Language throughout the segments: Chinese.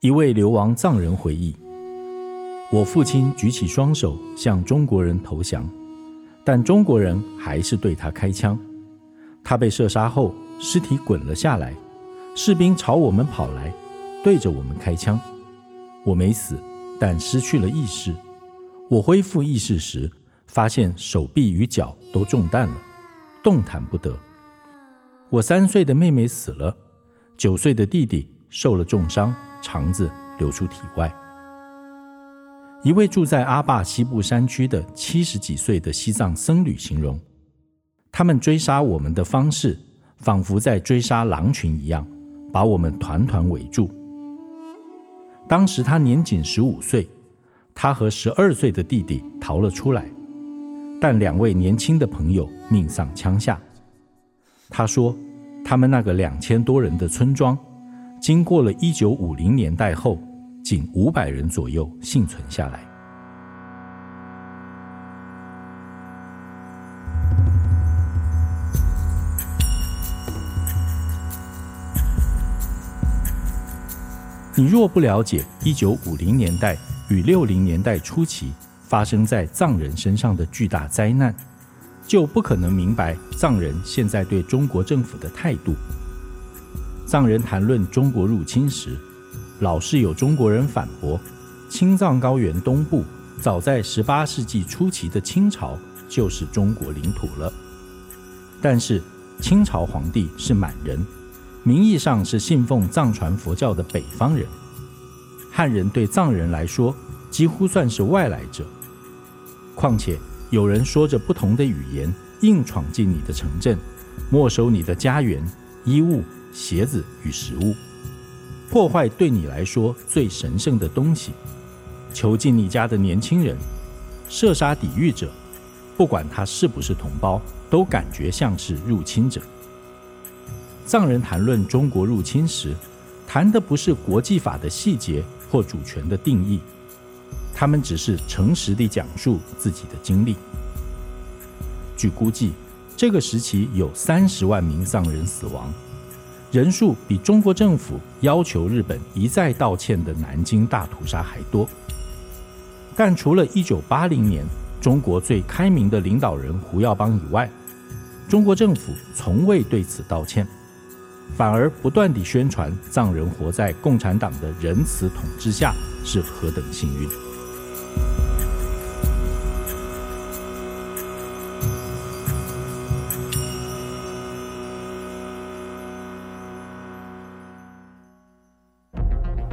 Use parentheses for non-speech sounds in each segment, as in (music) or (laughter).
一位流亡藏人回忆：我父亲举起双手向中国人投降，但中国人还是对他开枪。他被射杀后，尸体滚了下来，士兵朝我们跑来，对着我们开枪。我没死，但失去了意识。我恢复意识时，发现手臂与脚都中弹了，动弹不得。我三岁的妹妹死了，九岁的弟弟受了重伤。肠子流出体外。一位住在阿坝西部山区的七十几岁的西藏僧侣形容，他们追杀我们的方式，仿佛在追杀狼群一样，把我们团团围住。当时他年仅十五岁，他和十二岁的弟弟逃了出来，但两位年轻的朋友命丧枪下。他说，他们那个两千多人的村庄。经过了一九五零年代后，仅五百人左右幸存下来。你若不了解一九五零年代与六零年代初期发生在藏人身上的巨大灾难，就不可能明白藏人现在对中国政府的态度。藏人谈论中国入侵时，老是有中国人反驳：青藏高原东部早在十八世纪初期的清朝就是中国领土了。但是清朝皇帝是满人，名义上是信奉藏传佛教的北方人。汉人对藏人来说几乎算是外来者。况且有人说着不同的语言，硬闯进你的城镇，没收你的家园、衣物。鞋子与食物，破坏对你来说最神圣的东西，囚禁你家的年轻人，射杀抵御者，不管他是不是同胞，都感觉像是入侵者。藏人谈论中国入侵时，谈的不是国际法的细节或主权的定义，他们只是诚实地讲述自己的经历。据估计，这个时期有三十万名藏人死亡。人数比中国政府要求日本一再道歉的南京大屠杀还多，但除了1980年中国最开明的领导人胡耀邦以外，中国政府从未对此道歉，反而不断地宣传藏人活在共产党的仁慈统治下是何等幸运。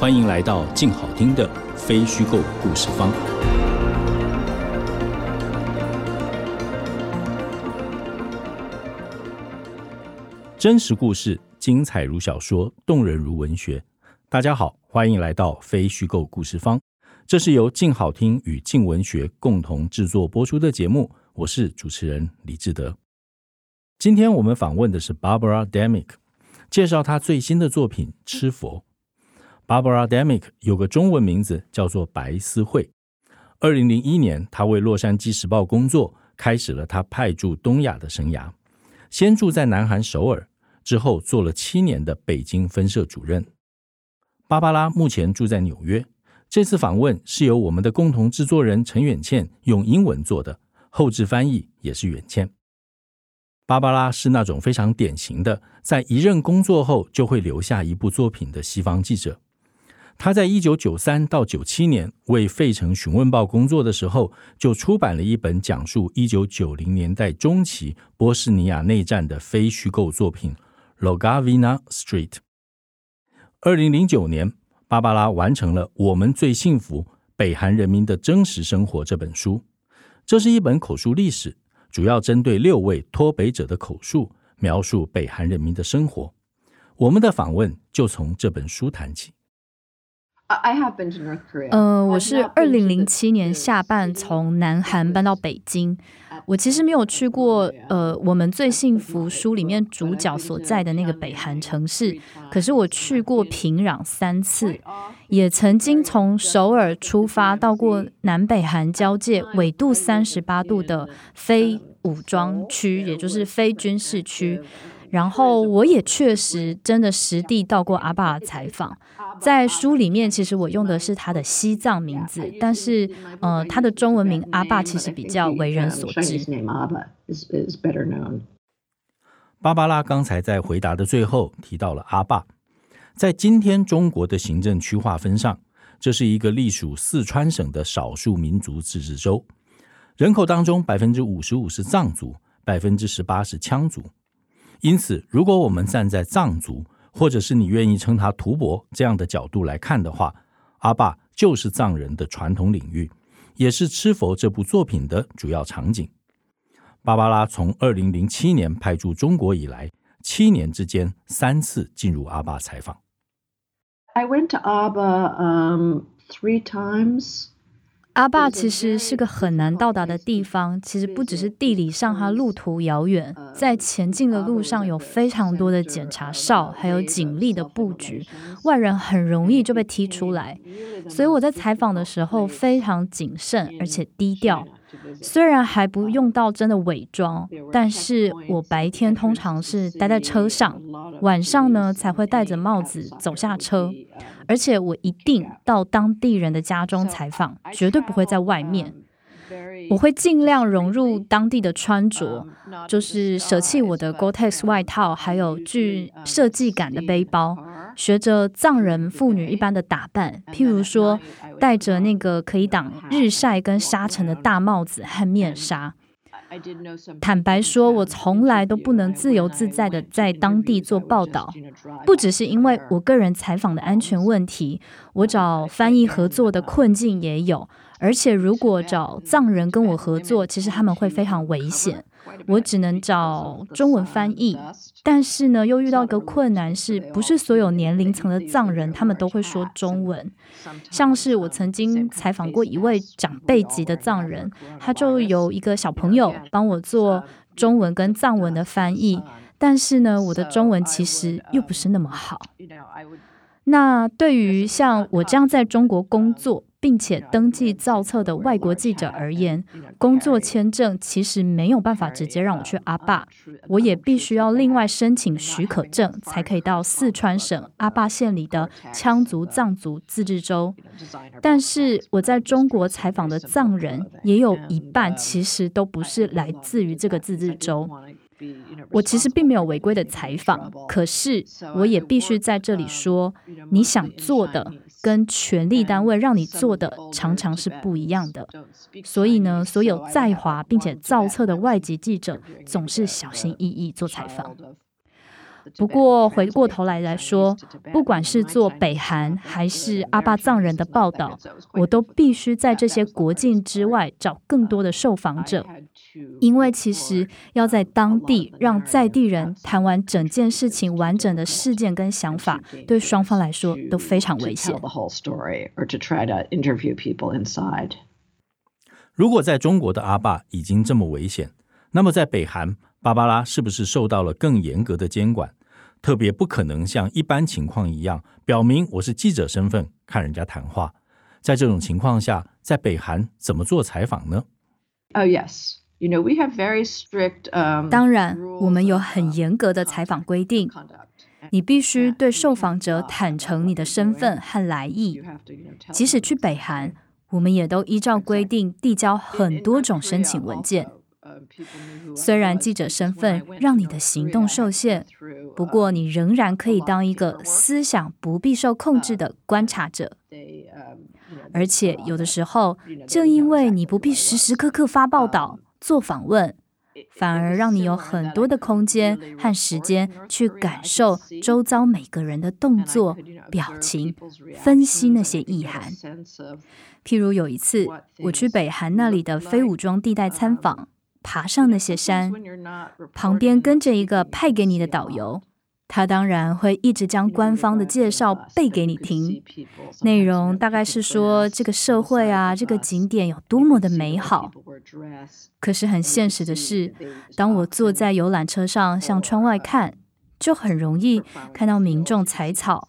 欢迎来到静好听的非虚构故事方。真实故事精彩如小说，动人如文学。大家好，欢迎来到非虚构故事方。这是由静好听与静文学共同制作播出的节目。我是主持人李志德。今天我们访问的是 Barbara Demick，介绍她最新的作品《吃佛》。Barbara Demick 有个中文名字叫做白思慧。二零零一年，她为《洛杉矶时报》工作，开始了她派驻东亚的生涯。先住在南韩首尔，之后做了七年的北京分社主任。芭芭拉目前住在纽约。这次访问是由我们的共同制作人陈远倩用英文做的，后置翻译也是远倩。芭芭拉是那种非常典型的，在一任工作后就会留下一部作品的西方记者。他在一九九三到九七年为《费城询问报》工作的时候，就出版了一本讲述一九九零年代中期波士尼亚内战的非虚构作品《Logavina Street》。二零零九年，芭芭拉完成了《我们最幸福：北韩人民的真实生活》这本书。这是一本口述历史，主要针对六位脱北者的口述，描述北韩人民的生活。我们的访问就从这本书谈起。呃，我是二零零七年下半从南韩搬到北京。我其实没有去过，呃，我们最幸福书里面主角所在的那个北韩城市，可是我去过平壤三次，也曾经从首尔出发到过南北韩交界纬度三十八度的非武装区，也就是非军事区。然后我也确实真的实地到过阿爸采访。在书里面，其实我用的是他的西藏名字，但是呃，他的中文名阿爸其实比较为人所知。芭芭拉刚才在回答的最后提到了阿爸，在今天中国的行政区划分上，这是一个隶属四川省的少数民族自治州，人口当中百分之五十五是藏族，百分之十八是羌族。因此，如果我们站在藏族，或者是你愿意称他图伯这样的角度来看的话，阿坝就是藏人的传统领域，也是《吃佛》这部作品的主要场景。芭芭拉从二零零七年派驻中国以来，七年之间三次进入阿坝采访。I went to Aba, um, three times. 阿坝其实是个很难到达的地方，其实不只是地理上，它路途遥远，在前进的路上有非常多的检查哨，还有警力的布局，外人很容易就被踢出来。所以我在采访的时候非常谨慎，而且低调。虽然还不用到真的伪装，但是我白天通常是待在车上，晚上呢才会戴着帽子走下车。而且我一定到当地人的家中采访，绝对不会在外面。我会尽量融入当地的穿着，就是舍弃我的 Gore-Tex 外套，还有具设计感的背包，学着藏人妇女一般的打扮，譬如说戴着那个可以挡日晒跟沙尘的大帽子和面纱。坦白说，我从来都不能自由自在的在当地做报道，不只是因为我个人采访的安全问题，我找翻译合作的困境也有，而且如果找藏人跟我合作，其实他们会非常危险。我只能找中文翻译，但是呢，又遇到一个困难，是不是所有年龄层的藏人他们都会说中文？像是我曾经采访过一位长辈级的藏人，他就有一个小朋友帮我做中文跟藏文的翻译，但是呢，我的中文其实又不是那么好。那对于像我这样在中国工作，并且登记造册的外国记者而言，工作签证其实没有办法直接让我去阿坝，我也必须要另外申请许可证，才可以到四川省阿坝县里的羌族藏族自治州。但是我在中国采访的藏人，也有一半其实都不是来自于这个自治州。我其实并没有违规的采访，可是我也必须在这里说，你想做的跟权力单位让你做的常常是不一样的。所以呢，所有在华并且造册的外籍记者总是小心翼翼做采访。不过回过头来来说，不管是做北韩还是阿坝藏人的报道，我都必须在这些国境之外找更多的受访者。因为其实要在当地让在地人谈完整件事情完整的事件跟想法，对双方来说都非常危险。如果在中国的阿爸已经这么危险，那么在北韩，芭芭拉是不是受到了更严格的监管？特别不可能像一般情况一样，表明我是记者身份看人家谈话。在这种情况下，在北韩怎么做采访呢？Oh yes. You know, we have very strict, um, 当然，我们有很严格的采访规定。你必须对受访者坦诚你的身份和来意。即使去北韩，我们也都依照规定递交很多种申请文件。虽然记者身份让你的行动受限，不过你仍然可以当一个思想不必受控制的观察者。而且有的时候，正因为你不必时时刻刻发报道。做访问，反而让你有很多的空间和时间去感受周遭每个人的动作、表情，分析那些意涵。譬如有一次，我去北韩那里的非武装地带参访，爬上那些山，旁边跟着一个派给你的导游。他当然会一直将官方的介绍背给你听，内容大概是说这个社会啊，这个景点有多么的美好。可是很现实的是，当我坐在游览车上向窗外看，就很容易看到民众采草，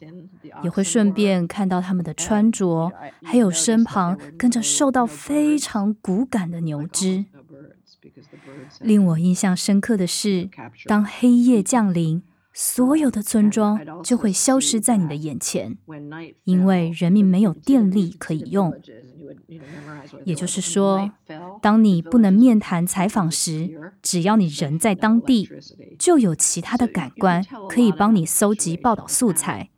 也会顺便看到他们的穿着，还有身旁跟着受到非常骨感的牛只。令我印象深刻的是，当黑夜降临。所有的村庄就会消失在你的眼前，因为人民没有电力可以用。也就是说，当你不能面谈采访时，只要你人在当地，就有其他的感官可以帮你搜集报道素材，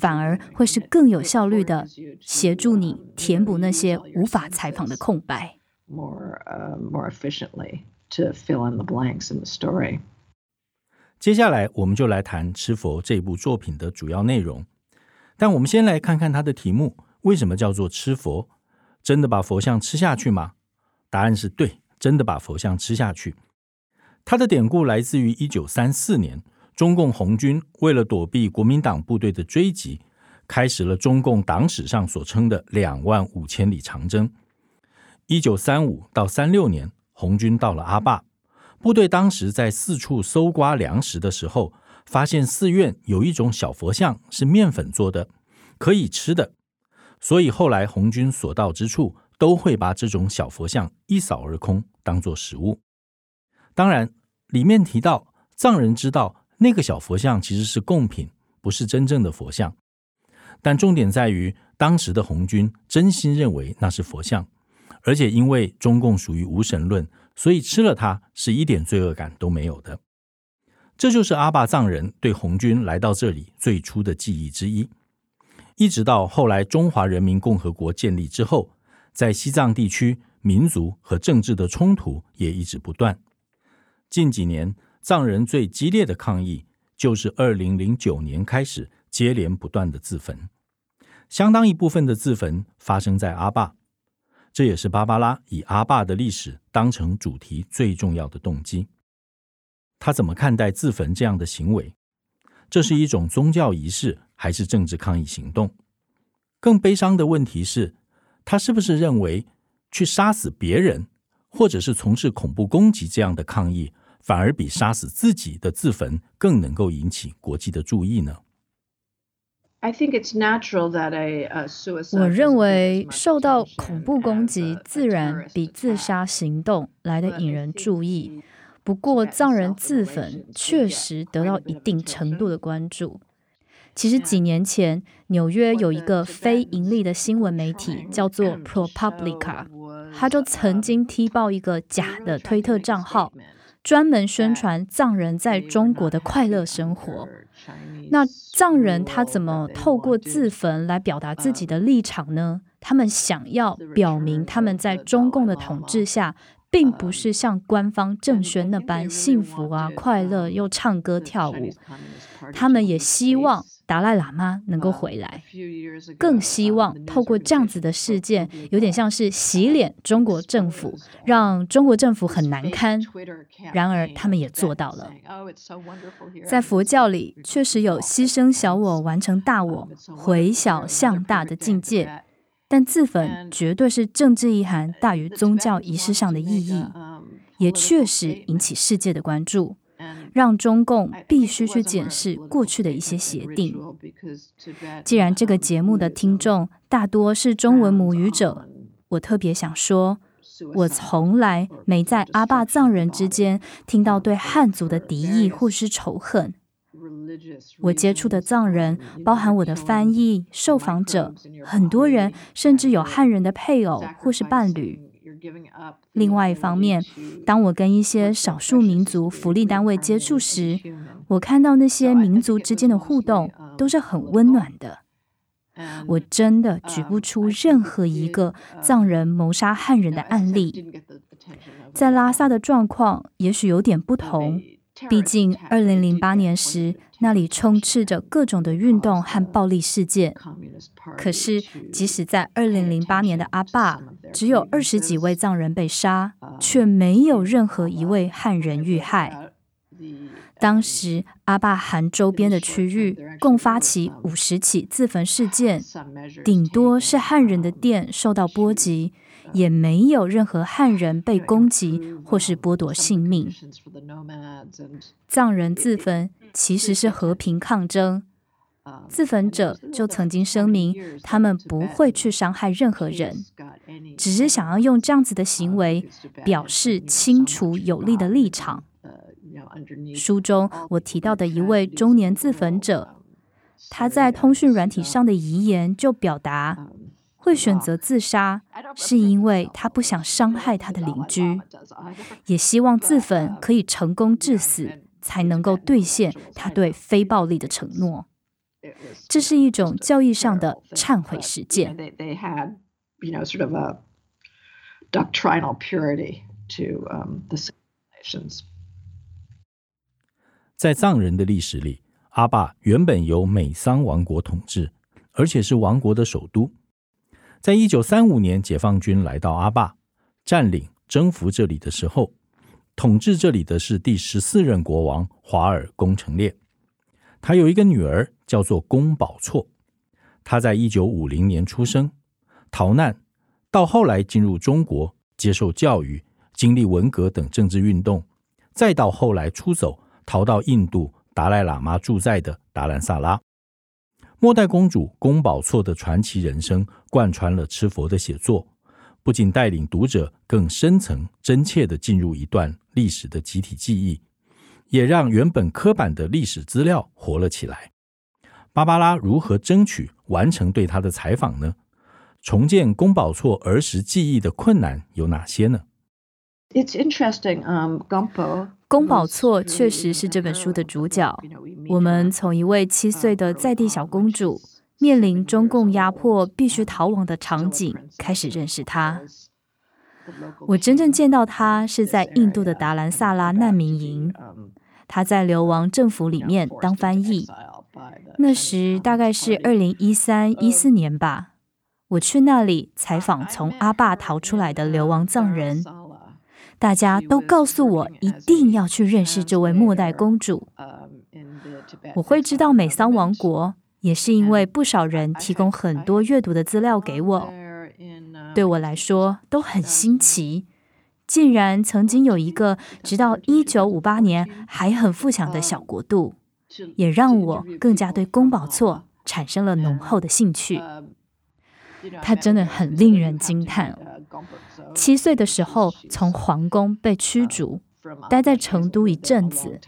反而会是更有效率的协助你填补那些无法采访的空白。接下来，我们就来谈《吃佛》这部作品的主要内容。但我们先来看看它的题目，为什么叫做“吃佛”？真的把佛像吃下去吗？答案是对，真的把佛像吃下去。它的典故来自于一九三四年，中共红军为了躲避国民党部队的追击，开始了中共党史上所称的“两万五千里长征”。一九三五到三六年，红军到了阿坝。部队当时在四处搜刮粮食的时候，发现寺院有一种小佛像是面粉做的，可以吃的。所以后来红军所到之处，都会把这种小佛像一扫而空，当作食物。当然，里面提到藏人知道那个小佛像其实是贡品，不是真正的佛像。但重点在于，当时的红军真心认为那是佛像，而且因为中共属于无神论。所以吃了它是一点罪恶感都没有的，这就是阿坝藏人对红军来到这里最初的记忆之一。一直到后来中华人民共和国建立之后，在西藏地区民族和政治的冲突也一直不断。近几年藏人最激烈的抗议就是二零零九年开始接连不断的自焚，相当一部分的自焚发生在阿坝。这也是芭芭拉以阿坝的历史当成主题最重要的动机。他怎么看待自焚这样的行为？这是一种宗教仪式，还是政治抗议行动？更悲伤的问题是，他是不是认为去杀死别人，或者是从事恐怖攻击这样的抗议，反而比杀死自己的自焚更能够引起国际的注意呢？我认为受到恐怖攻击，自然比自杀行动来得引人注意。不过，藏人自焚确实得到一定程度的关注。其实几年前，纽约有一个非盈利的新闻媒体叫做 ProPublica，他就曾经踢爆一个假的推特账号。专门宣传藏人在中国的快乐生活。那藏人他怎么透过自焚来表达自己的立场呢？他们想要表明他们在中共的统治下，并不是像官方政宣那般幸福啊、快乐又唱歌跳舞。他们也希望。达赖喇嘛能够回来，更希望透过这样子的事件，有点像是洗脸中国政府，让中国政府很难堪。然而，他们也做到了。在佛教里，确实有牺牲小我完成大我、回小向大的境界，但自焚绝对是政治意涵大于宗教仪式上的意义，也确实引起世界的关注。让中共必须去检视过去的一些协定。既然这个节目的听众大多是中文母语者，我特别想说，我从来没在阿坝藏人之间听到对汉族的敌意或是仇恨。我接触的藏人，包含我的翻译、受访者，很多人甚至有汉人的配偶或是伴侣。另外一方面，当我跟一些少数民族福利单位接触时，我看到那些民族之间的互动都是很温暖的。我真的举不出任何一个藏人谋杀汉人的案例，在拉萨的状况也许有点不同。毕竟，二零零八年时，那里充斥着各种的运动和暴力事件。可是，即使在二零零八年的阿坝，只有二十几位藏人被杀，却没有任何一位汉人遇害。当时，阿坝汗周边的区域共发起五十起自焚事件，顶多是汉人的店受到波及。也没有任何汉人被攻击或是剥夺性命。藏人自 (laughs) 焚其实是和平抗争，自焚者就曾经声明，他们不会去伤害任何人，只是想要用这样子的行为表示清楚有力的立场。书中我提到的一位中年自焚者，他在通讯软体上的遗言就表达。会选择自杀，是因为他不想伤害他的邻居，也希望自焚可以成功致死，才能够兑现他对非暴力的承诺。这是一种教义上的忏悔实践。在藏人的历史里，阿坝原本由美桑王国统治，而且是王国的首都。在一九三五年，解放军来到阿坝，占领、征服这里的时候，统治这里的是第十四任国王华尔恭成烈。他有一个女儿，叫做宫保措。他在一九五零年出生，逃难，到后来进入中国接受教育，经历文革等政治运动，再到后来出走，逃到印度达赖喇嘛住在的达兰萨拉。末代公主宫保措的传奇人生贯穿了吃佛的写作，不仅带领读者更深层、真切地进入一段历史的集体记忆，也让原本刻板的历史资料活了起来。芭芭拉如何争取完成对她的采访呢？重建宫保措儿时记忆的困难有哪些呢？It's interesting. Um, Gompo. 恭宝措确实是这本书的主角。我们从一位七岁的在地小公主面临中共压迫，必须逃亡的场景开始认识她。我真正见到她是在印度的达兰萨拉难民营，他在流亡政府里面当翻译。那时大概是二零一三一四年吧，我去那里采访从阿坝逃出来的流亡藏人。大家都告诉我一定要去认识这位末代公主。我会知道美桑王国，也是因为不少人提供很多阅读的资料给我。对我来说都很新奇，竟然曾经有一个直到一九五八年还很富强的小国度，也让我更加对宫保错产生了浓厚的兴趣。他真的很令人惊叹。七岁的时候，从皇宫被驱逐，待在成都一阵子，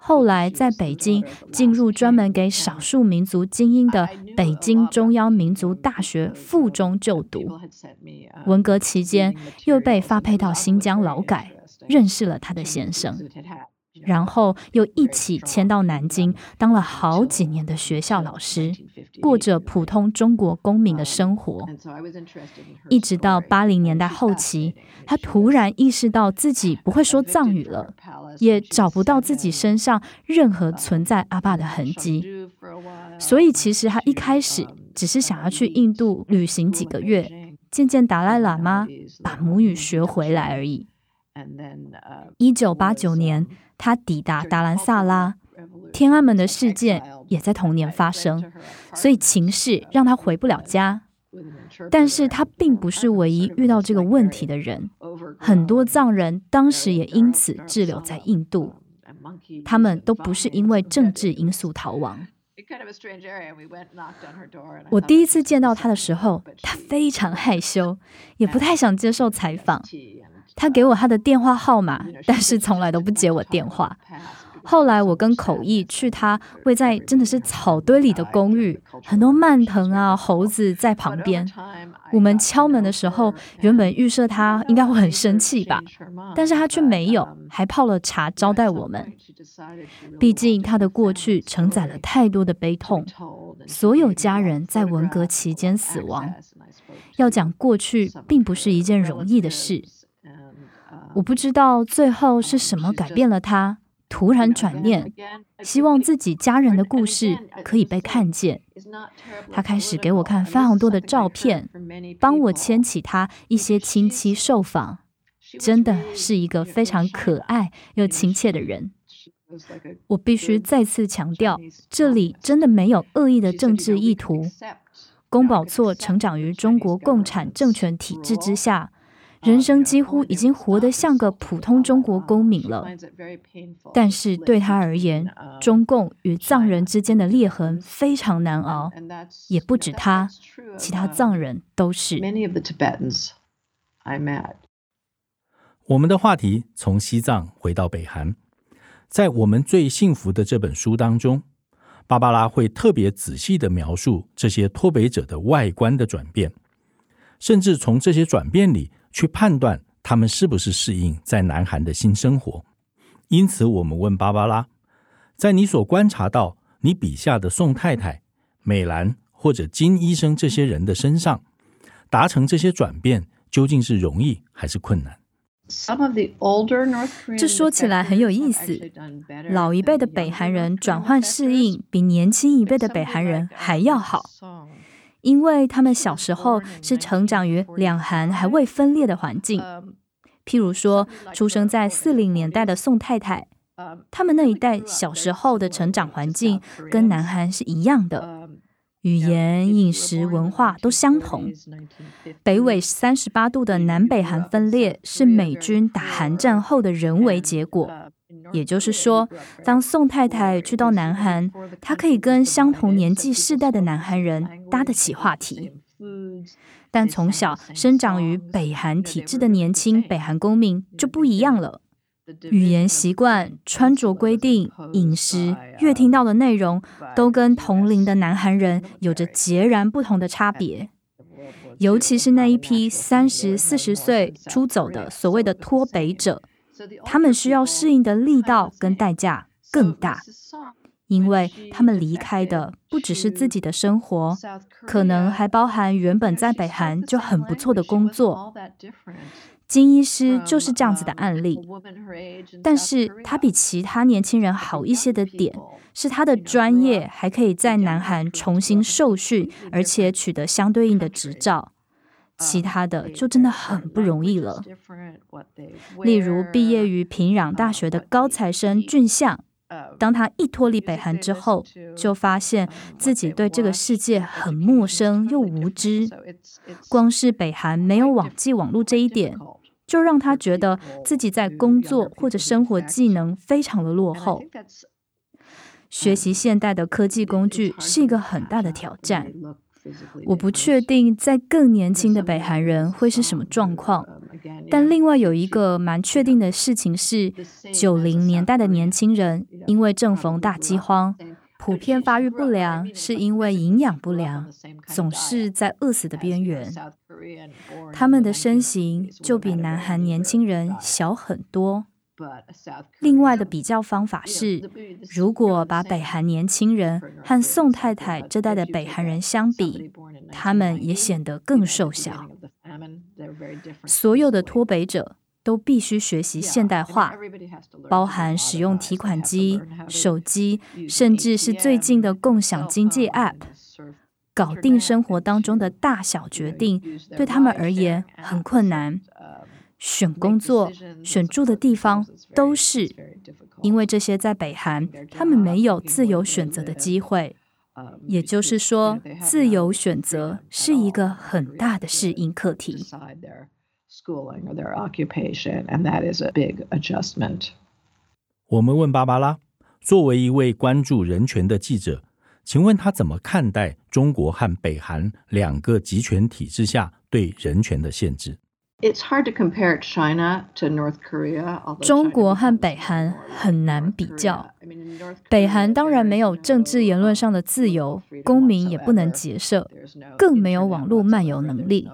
后来在北京进入专门给少数民族精英的北京中央民族大学附中就读。文革期间，又被发配到新疆劳改，认识了他的先生。然后又一起迁到南京，当了好几年的学校老师，过着普通中国公民的生活。一直到八零年代后期，他突然意识到自己不会说藏语了，也找不到自己身上任何存在阿爸的痕迹。所以其实他一开始只是想要去印度旅行几个月，见见达赖喇嘛，把母语学回来而已。一九八九年。他抵达达兰萨拉，天安门的事件也在同年发生，所以情势让他回不了家。但是他并不是唯一遇到这个问题的人，很多藏人当时也因此滞留在印度，他们都不是因为政治因素逃亡。我第一次见到他的时候，他非常害羞，也不太想接受采访。他给我他的电话号码，但是从来都不接我电话。后来我跟口译去他位在真的是草堆里的公寓，很多蔓藤啊、猴子在旁边。我们敲门的时候，原本预设他应该会很生气吧，但是他却没有，还泡了茶招待我们。毕竟他的过去承载了太多的悲痛，所有家人在文革期间死亡，要讲过去并不是一件容易的事。我不知道最后是什么改变了他，突然转念，希望自己家人的故事可以被看见。他开始给我看非常多的照片，帮我牵起他一些亲戚受访，真的是一个非常可爱又亲切的人。我必须再次强调，这里真的没有恶意的政治意图。宫保错成长于中国共产政权体制之下，人生几乎已经活得像个普通中国公民了。但是对他而言，中共与藏人之间的裂痕非常难熬，也不止他，其他藏人都是。我们的话题从西藏回到北韩，在我们最幸福的这本书当中。芭芭拉会特别仔细的描述这些脱北者的外观的转变，甚至从这些转变里去判断他们是不是适应在南韩的新生活。因此，我们问芭芭拉，在你所观察到你笔下的宋太太、美兰或者金医生这些人的身上，达成这些转变究竟是容易还是困难？这说起来很有意思。老一辈的北韩人转换适应比年轻一辈的北韩人还要好，因为他们小时候是成长于两韩还未分裂的环境。譬如说，出生在四零年代的宋太太，他们那一代小时候的成长环境跟南韩是一样的。语言、饮食、文化都相同。北纬三十八度的南北韩分裂是美军打韩战后的人为结果。也就是说，当宋太太去到南韩，她可以跟相同年纪世代的南韩人搭得起话题。但从小生长于北韩体制的年轻北韩公民就不一样了。语言习惯、穿着规定、饮食、越听到的内容，都跟同龄的南韩人有着截然不同的差别。尤其是那一批三十四十岁出走的所谓的脱北者，他们需要适应的力道跟代价更大，因为他们离开的不只是自己的生活，可能还包含原本在北韩就很不错的工作。金医师就是这样子的案例，但是他比其他年轻人好一些的点是他的专业还可以在南韩重新受训，而且取得相对应的执照，其他的就真的很不容易了。例如毕业于平壤大学的高材生俊相，当他一脱离北韩之后，就发现自己对这个世界很陌生又无知，光是北韩没有网际网络这一点。就让他觉得自己在工作或者生活技能非常的落后。学习现代的科技工具是一个很大的挑战。我不确定在更年轻的北韩人会是什么状况，但另外有一个蛮确定的事情是，九零年代的年轻人因为正逢大饥荒。普遍发育不良是因为营养不良，总是在饿死的边缘。他们的身形就比南韩年轻人小很多。另外的比较方法是，如果把北韩年轻人和宋太太这代的北韩人相比，他们也显得更瘦小。所有的脱北者。都必须学习现代化，包含使用提款机、手机，甚至是最近的共享经济 App，搞定生活当中的大小决定，对他们而言很困难。选工作、选住的地方都是，因为这些在北韩，他们没有自由选择的机会。也就是说，自由选择是一个很大的适应课题。schooling or their occupation, and that is a big adjustment. 我们问芭芭拉，作为一位关注人权的记者，请问他怎么看待中国和北韩两个集权体制下对人权的限制？中国和北韩很难比较。北韩当然没有政治言论上的自由，公民也不能结社，更没有网络漫游能力。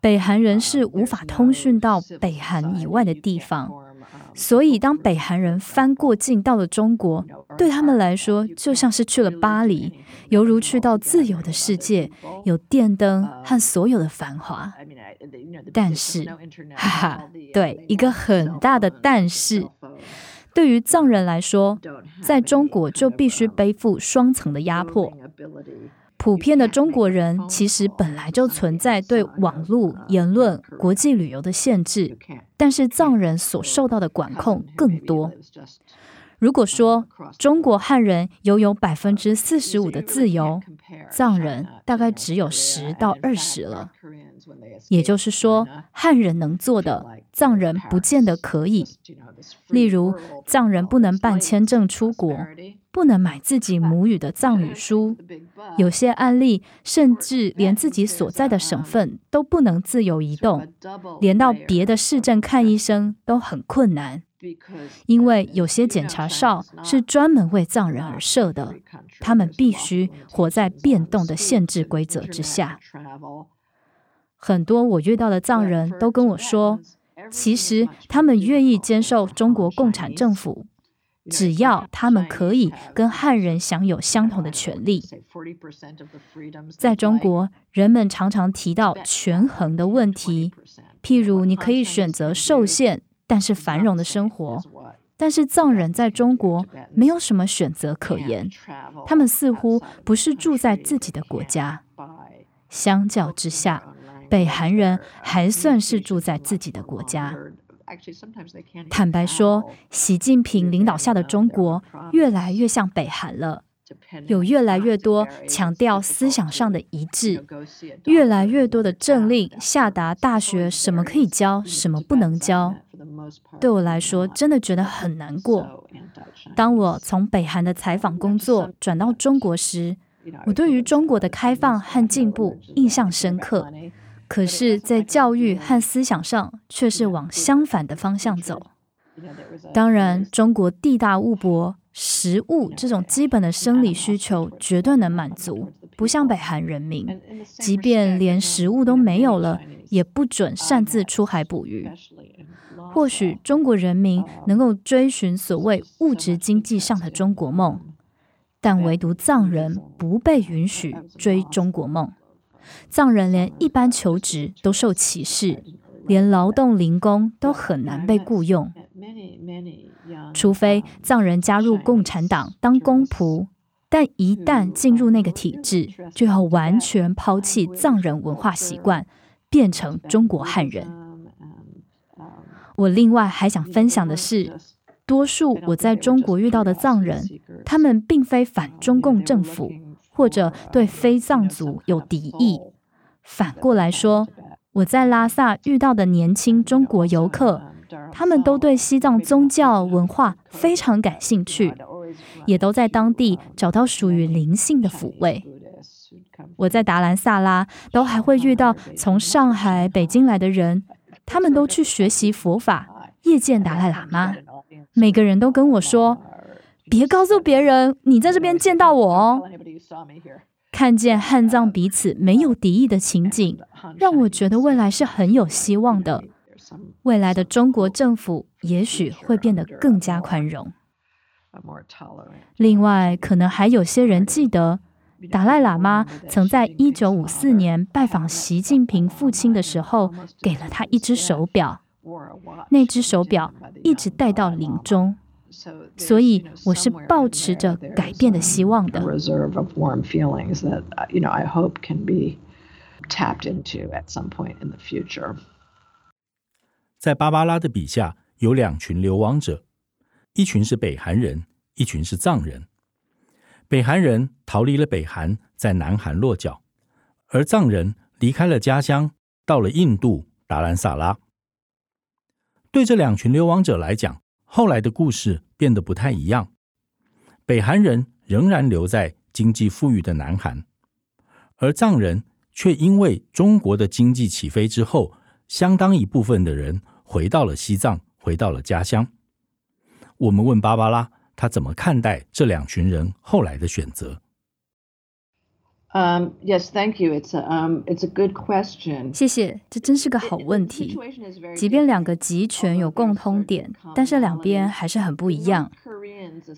北韩人是无法通讯到北韩以外的地方，所以当北韩人翻过境到了中国，对他们来说就像是去了巴黎，犹如去到自由的世界，有电灯和所有的繁华。但是，哈哈，对，一个很大的但是，对于藏人来说，在中国就必须背负双层的压迫。普遍的中国人其实本来就存在对网络、言论、国际旅游的限制，但是藏人所受到的管控更多。如果说中国汉人拥有百分之四十五的自由，藏人大概只有十到二十了。也就是说，汉人能做的，藏人不见得可以。例如，藏人不能办签证出国，不能买自己母语的藏语书，有些案例甚至连自己所在的省份都不能自由移动，连到别的市镇看医生都很困难。因为有些检查哨是专门为藏人而设的，他们必须活在变动的限制规则之下。很多我遇到的藏人都跟我说，其实他们愿意接受中国共产政府，只要他们可以跟汉人享有相同的权利。在中国，人们常常提到权衡的问题，譬如你可以选择受限。但是繁荣的生活，但是藏人在中国没有什么选择可言，他们似乎不是住在自己的国家。相较之下，北韩人还算是住在自己的国家。坦白说，习近平领导下的中国越来越像北韩了，有越来越多强调思想上的一致，越来越多的政令下达大学什么可以教，什么不能教。对我来说，真的觉得很难过。当我从北韩的采访工作转到中国时，我对于中国的开放和进步印象深刻。可是，在教育和思想上，却是往相反的方向走。当然，中国地大物博，食物这种基本的生理需求绝对能满足，不像北韩人民，即便连食物都没有了，也不准擅自出海捕鱼。或许中国人民能够追寻所谓物质经济上的中国梦，但唯独藏人不被允许追中国梦。藏人连一般求职都受歧视，连劳动零工都很难被雇佣，除非藏人加入共产党当公仆。但一旦进入那个体制，就要完全抛弃藏人文化习惯，变成中国汉人。我另外还想分享的是，多数我在中国遇到的藏人，他们并非反中共政府，或者对非藏族有敌意。反过来说，我在拉萨遇到的年轻中国游客，他们都对西藏宗教文化非常感兴趣，也都在当地找到属于灵性的抚慰。我在达兰萨拉都还会遇到从上海、北京来的人。他们都去学习佛法，夜见达赖喇嘛。每个人都跟我说：“别告诉别人你在这边见到我哦。”看见汉藏彼此没有敌意的情景，让我觉得未来是很有希望的。未来的中国政府也许会变得更加宽容。另外，可能还有些人记得。达赖喇嘛曾在一九五四年拜访习近平父亲的时候，给了他一只手表，那只手表一直戴到临终，所以我是抱持着改变的希望的。在芭芭拉的笔下，有两群流亡者，一群是北韩人，一群是藏人。北韩人逃离了北韩，在南韩落脚，而藏人离开了家乡，到了印度达兰萨拉。对这两群流亡者来讲，后来的故事变得不太一样。北韩人仍然留在经济富裕的南韩，而藏人却因为中国的经济起飞之后，相当一部分的人回到了西藏，回到了家乡。我们问芭芭拉。他怎么看待这两群人后来的选择？嗯，Yes, thank you. It's a, um, it's a good question. 谢谢，这真是个好问题。即便两个集权有共通点，但是两边还是很不一样。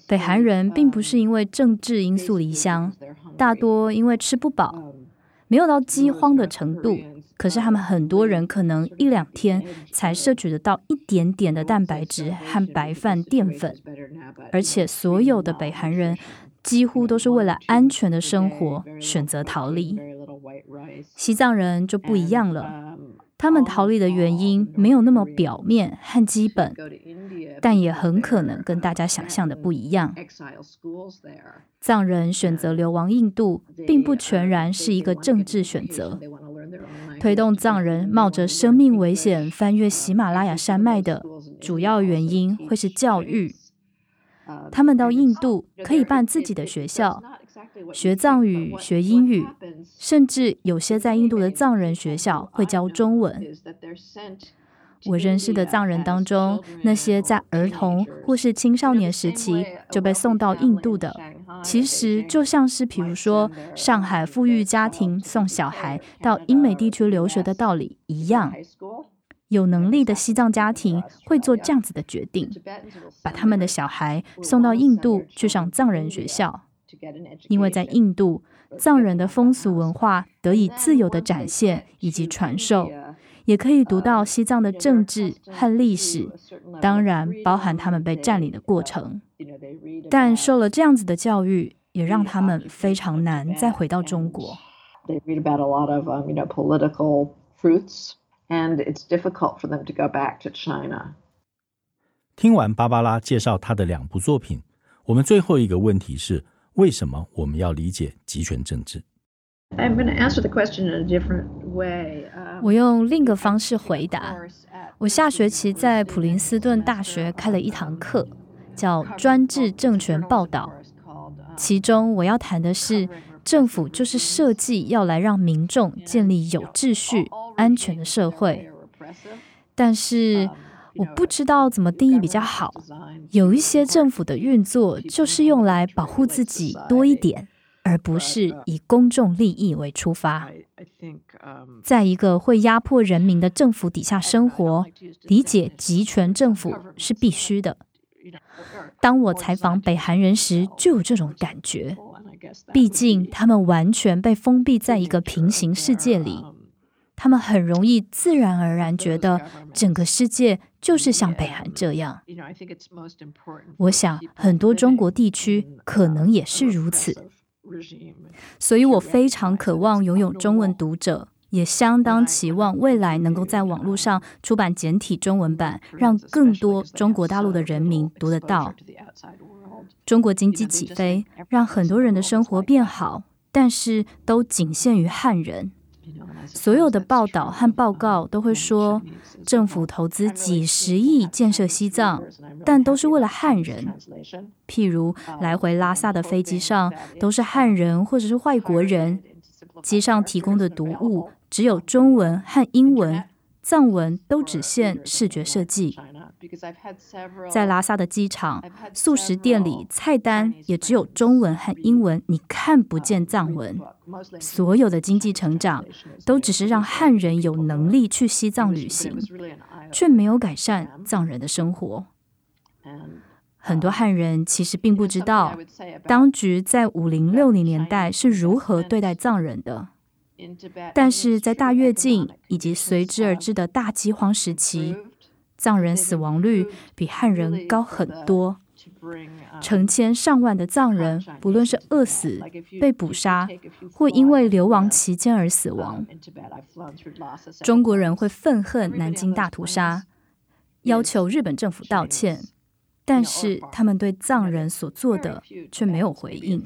北韩人并不是因为政治因素离乡，大多因为吃不饱，没有到饥荒的程度，可是他们很多人可能一两天才摄取得到一点点的蛋白质和白饭淀粉，而且所有的北韩人几乎都是为了安全的生活选择逃离。西藏人就不一样了，他们逃离的原因没有那么表面和基本，但也很可能跟大家想象的不一样。藏人选择流亡印度，并不全然是一个政治选择。推动藏人冒着生命危险翻越喜马拉雅山脉的主要原因会是教育。他们到印度可以办自己的学校，学藏语、学英语，甚至有些在印度的藏人学校会教中文。我认识的藏人当中，那些在儿童或是青少年时期就被送到印度的，其实就像是，比如说上海富裕家庭送小孩到英美地区留学的道理一样。有能力的西藏家庭会做这样子的决定，把他们的小孩送到印度去上藏人学校，因为在印度，藏人的风俗文化得以自由的展现以及传授。也可以读到西藏的政治和历史，当然包含他们被占领的过程。但受了这样子的教育，也让他们非常难再回到中国。听完芭芭拉介绍她的两部作品，我们最后一个问题是：为什么我们要理解集权政治？我用另一个方式回答。我下学期在普林斯顿大学开了一堂课，叫《专制政权报道》。其中我要谈的是，政府就是设计要来让民众建立有秩序、安全的社会。但是我不知道怎么定义比较好。有一些政府的运作就是用来保护自己多一点。而不是以公众利益为出发，在一个会压迫人民的政府底下生活，理解集权政府是必须的。当我采访北韩人时，就有这种感觉。毕竟他们完全被封闭在一个平行世界里，他们很容易自然而然觉得整个世界就是像北韩这样。我想很多中国地区可能也是如此。所以我非常渴望拥有中文读者，也相当期望未来能够在网络上出版简体中文版，让更多中国大陆的人民读得到。中国经济起飞，让很多人的生活变好，但是都仅限于汉人。所有的报道和报告都会说，政府投资几十亿建设西藏，但都是为了汉人。譬如来回拉萨的飞机上都是汉人或者是外国人，机上提供的读物只有中文和英文，藏文都只限视觉设计。在拉萨的机场，素食店里菜单也只有中文和英文，你看不见藏文。所有的经济成长都只是让汉人有能力去西藏旅行，却没有改善藏人的生活。很多汉人其实并不知道，当局在五零六零年代是如何对待藏人的。但是在大跃进以及随之而至的大饥荒时期，藏人死亡率比汉人高很多，成千上万的藏人，不论是饿死、被捕杀，或因为流亡期间而死亡。中国人会愤恨南京大屠杀，要求日本政府道歉。但是他们对藏人所做的却没有回应。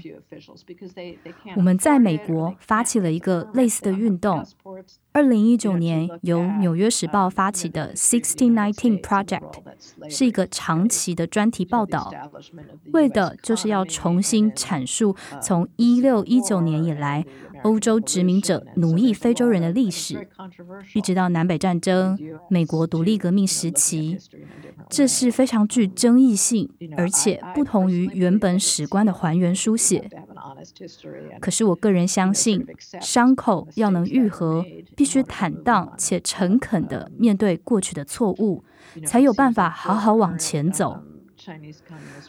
我们在美国发起了一个类似的运动。二零一九年由《纽约时报》发起的 Sixteen Nineteen Project 是一个长期的专题报道，为的就是要重新阐述从一六一九年以来欧洲殖民者奴役非洲人的历史，一直到南北战争、美国独立革命时期。这是非常具争议性，而且不同于原本史观的还原书写。可是我个人相信，伤口要能愈合，必须坦荡且诚恳地面对过去的错误，才有办法好好往前走。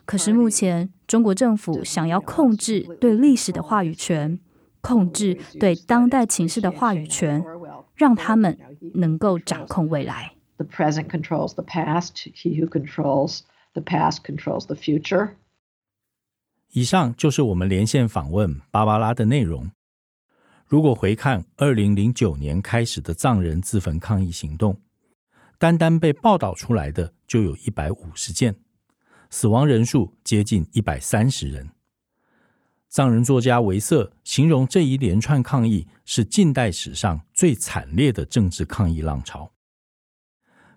可是目前，中国政府想要控制对历史的话语权，控制对当代情势的话语权。让他们能够掌控未来。The present controls the past. He who controls the past controls the future. 以上就是我们连线访问芭芭拉的内容。如果回看二零零九年开始的藏人自焚抗议行动，单单被报道出来的就有一百五十件，死亡人数接近一百三十人。藏人作家维瑟形容这一连串抗议是近代史上最惨烈的政治抗议浪潮。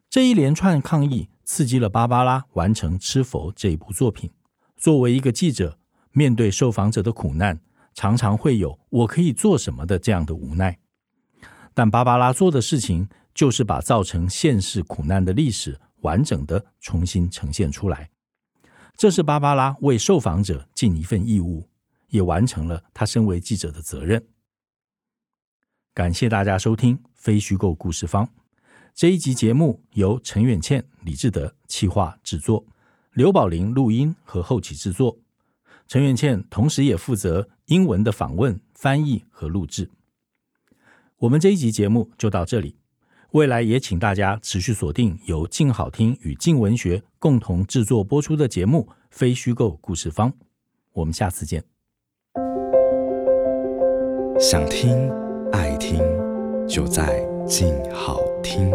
这一连串抗议刺激了芭芭拉完成《吃佛》这一部作品。作为一个记者，面对受访者的苦难，常常会有“我可以做什么”的这样的无奈。但芭芭拉做的事情，就是把造成现世苦难的历史完整的重新呈现出来。这是芭芭拉为受访者尽一份义务，也完成了他身为记者的责任。感谢大家收听《非虚构故事方》这一集节目，由陈远倩、李志德企划制作，刘宝林录音和后期制作。陈远倩同时也负责英文的访问、翻译和录制。我们这一集节目就到这里，未来也请大家持续锁定由静好听与静文学共同制作播出的节目《非虚构故事方》。我们下次见。想听、爱听，就在静好听。